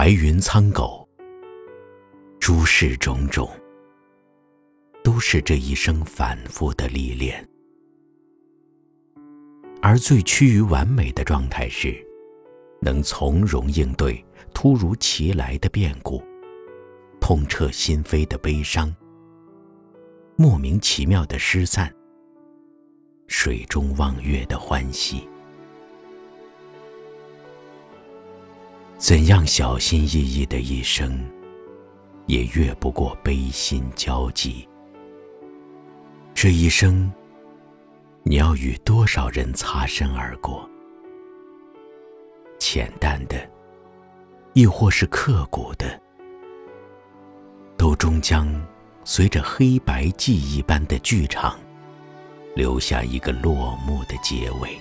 白云苍狗，诸事种种，都是这一生反复的历练。而最趋于完美的状态是，能从容应对突如其来的变故，痛彻心扉的悲伤，莫名其妙的失散，水中望月的欢喜。怎样小心翼翼的一生，也越不过悲心交集。这一生。你要与多少人擦身而过？浅淡的，亦或是刻骨的，都终将随着黑白记忆般的剧场，留下一个落幕的结尾。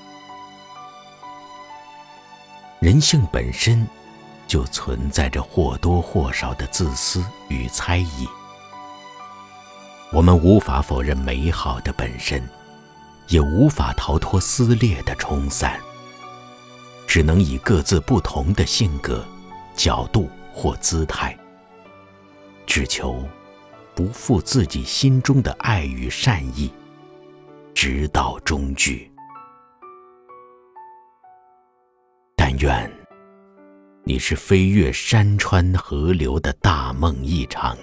人性本身就存在着或多或少的自私与猜疑，我们无法否认美好的本身。也无法逃脱撕裂的冲散，只能以各自不同的性格、角度或姿态，只求不负自己心中的爱与善意，直到终局。但愿你是飞越山川河流的大梦一场，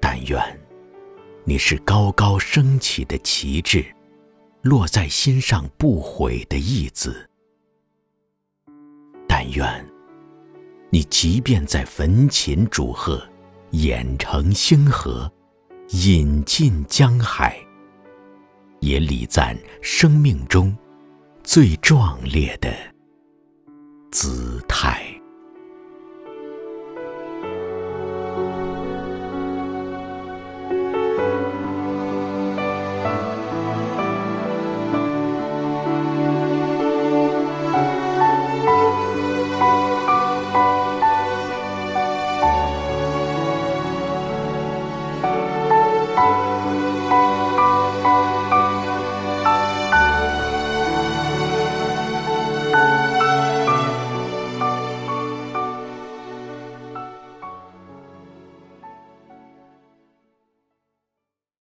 但愿。你是高高升起的旗帜，落在心上不悔的义子。但愿你即便在焚琴煮鹤，演成星河，饮尽江海，也礼赞生命中最壮烈的姿态。